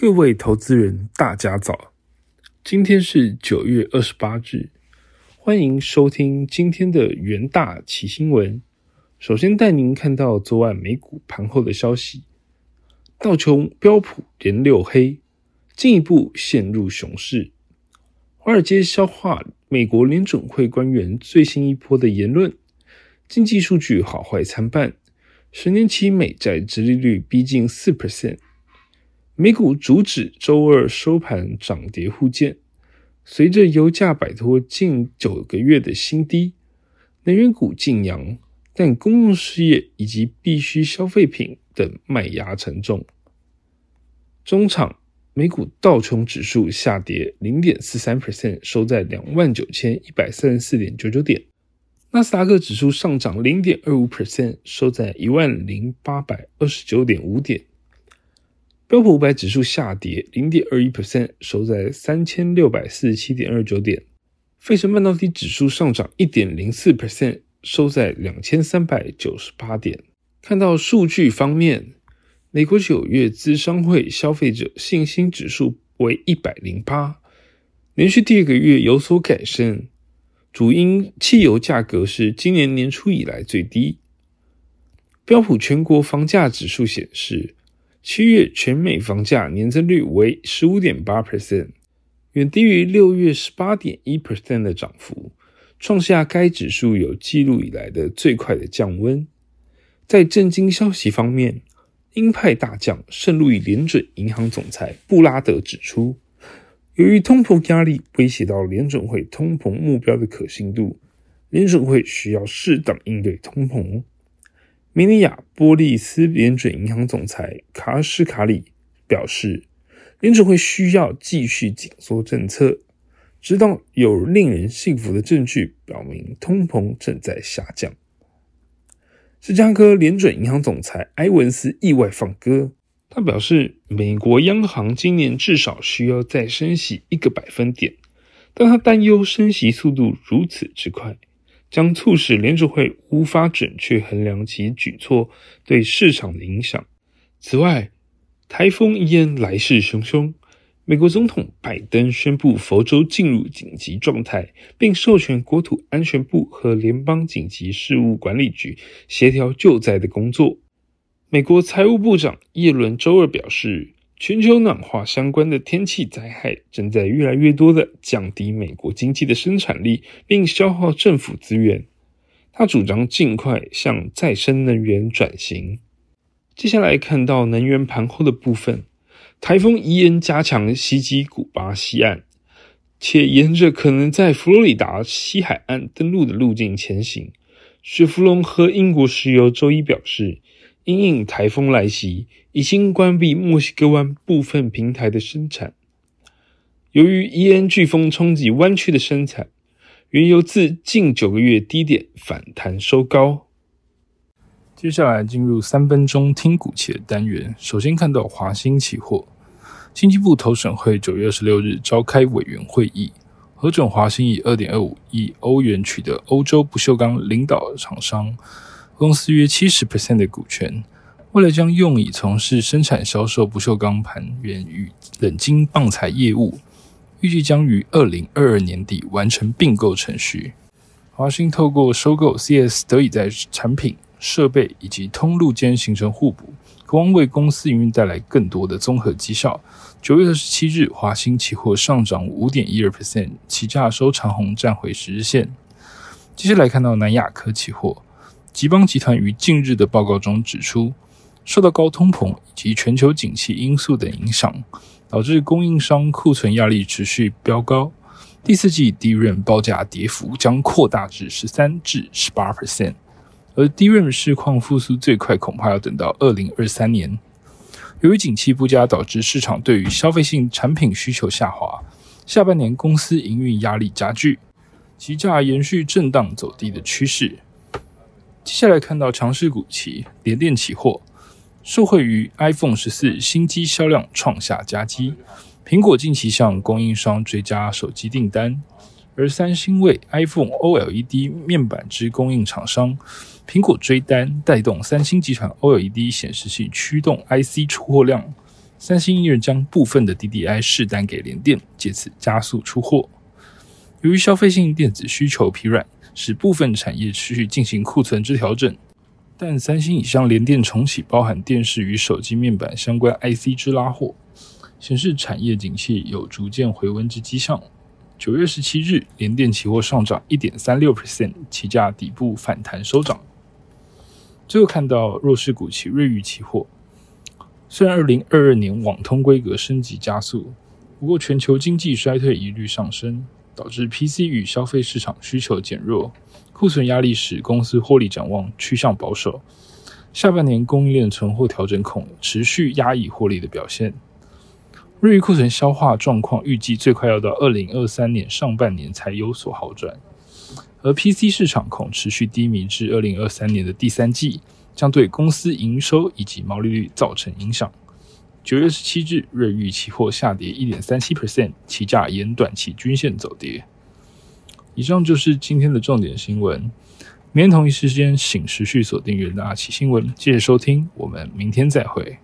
各位投资人，大家早！今天是九月二十八日，欢迎收听今天的元大奇新闻。首先带您看到昨晚美股盘后的消息：道琼、标普连六黑，进一步陷入熊市。华尔街消化美国联准会官员最新一波的言论，经济数据好坏参半，十年期美债殖利率逼近四 percent。美股主指周二收盘涨跌互见，随着油价摆脱近九个月的新低，能源股劲扬，但公用事业以及必需消费品等卖压沉重。中场，美股道琼指数下跌零点四三 percent，收在两万九千一百三十四点九九点；纳斯达克指数上涨零点二五 percent，收在一万零八百二十九点五点。标普五百指数下跌零点二一 percent，收在三千六百四十七点二九点。费城半导体指数上涨一点零四 percent，收在两千三百九十八点。看到数据方面，美国九月资商会消费者信心指数为一百零八，连续第二个月有所改善，主因汽油价格是今年年初以来最低。标普全国房价指数显示。七月全美房价年增率为十五点八 percent，远低于六月十八点一 percent 的涨幅，创下该指数有记录以来的最快的降温。在震惊消息方面，鹰派大将圣路易联准银行总裁布拉德指出，由于通膨压力威胁到联准会通膨目标的可信度，联准会需要适当应对通膨。明尼亚波利斯联准银行总裁卡什卡里表示，联准会需要继续紧缩政策，直到有令人信服的证据表明通膨正在下降。芝加哥联准银行总裁埃文斯意外放歌，他表示，美国央行今年至少需要再升息一个百分点，但他担忧升息速度如此之快。将促使联储会无法准确衡量其举措对市场的影响。此外，台风伊恩来势汹汹，美国总统拜登宣布佛州进入紧急状态，并授权国土安全部和联邦紧急事务管理局协调救灾的工作。美国财务部长耶伦周二表示。全球暖化相关的天气灾害正在越来越多的降低美国经济的生产力，并消耗政府资源。他主张尽快向再生能源转型。接下来看到能源盘后的部分，台风伊恩加强袭击古巴西岸，且沿着可能在佛罗里达西海岸登陆的路径前行。雪佛龙和英国石油周一表示。因应台风来袭，已经关闭墨西哥湾部分平台的生产。由于伊恩飓风冲击湾区的生产，原油自近九个月低点反弹收高。接下来进入三分钟听股期的单元。首先看到华兴期货，经济部投审会九月二十六日召开委员会议，核准华兴以二点二五亿欧元取得欧洲不锈钢领导厂商。公司约七十 percent 的股权，未来将用以从事生产销售不锈钢盘源与冷晶棒材业务，预计将于二零二二年底完成并购程序。华兴透过收购 CS，得以在产品、设备以及通路间形成互补，渴望为公司营运带来更多的综合绩效。九月二十七日，华兴期货上涨五点一二 percent，起价收长红，站回十日线。接下来看到南亚科期货。吉邦集团于近日的报告中指出，受到高通膨以及全球景气因素等影响，导致供应商库存压力持续飙高。第四季低润报价跌幅将扩大至十三至十八 percent，而低润市况复苏最快恐怕要等到二零二三年。由于景气不佳，导致市场对于消费性产品需求下滑，下半年公司营运压力加剧，期价延续震荡走低的趋势。接下来看到强势股期联电期货，受惠于 iPhone 十四新机销量创下佳绩，苹果近期向供应商追加手机订单，而三星为 iPhone OLED 面板之供应厂商，苹果追单带动三星集团 OLED 显示器驱动 IC 出货量三星依然将部分的 DDI 试单给联电，借此加速出货。由于消费性电子需求疲软，使部分产业持续进行库存之调整，但三星已向联电重启包含电视与手机面板相关 IC 之拉货，显示产业景气有逐渐回温之迹象。九月十七日，联电期货上涨一点三六 percent，期价底部反弹收涨。最后看到弱势股期瑞昱期货，虽然二零二二年网通规格升级加速，不过全球经济衰退疑虑上升，导致 PC 与消费市场需求减弱，库存压力使公司获利展望趋向保守。下半年供应链存货调整恐持续压抑获利的表现。瑞昱库存消化状况预计最快要到二零二三年上半年才有所好转。而 PC 市场恐持续低迷至二零二三年的第三季，将对公司营收以及毛利率造成影响。九月十七日，瑞玉期货下跌一点三七 percent，期价沿短期均线走跌。以上就是今天的重点新闻。明天同一时间，请持续锁定元大奇新闻。谢谢收听，我们明天再会。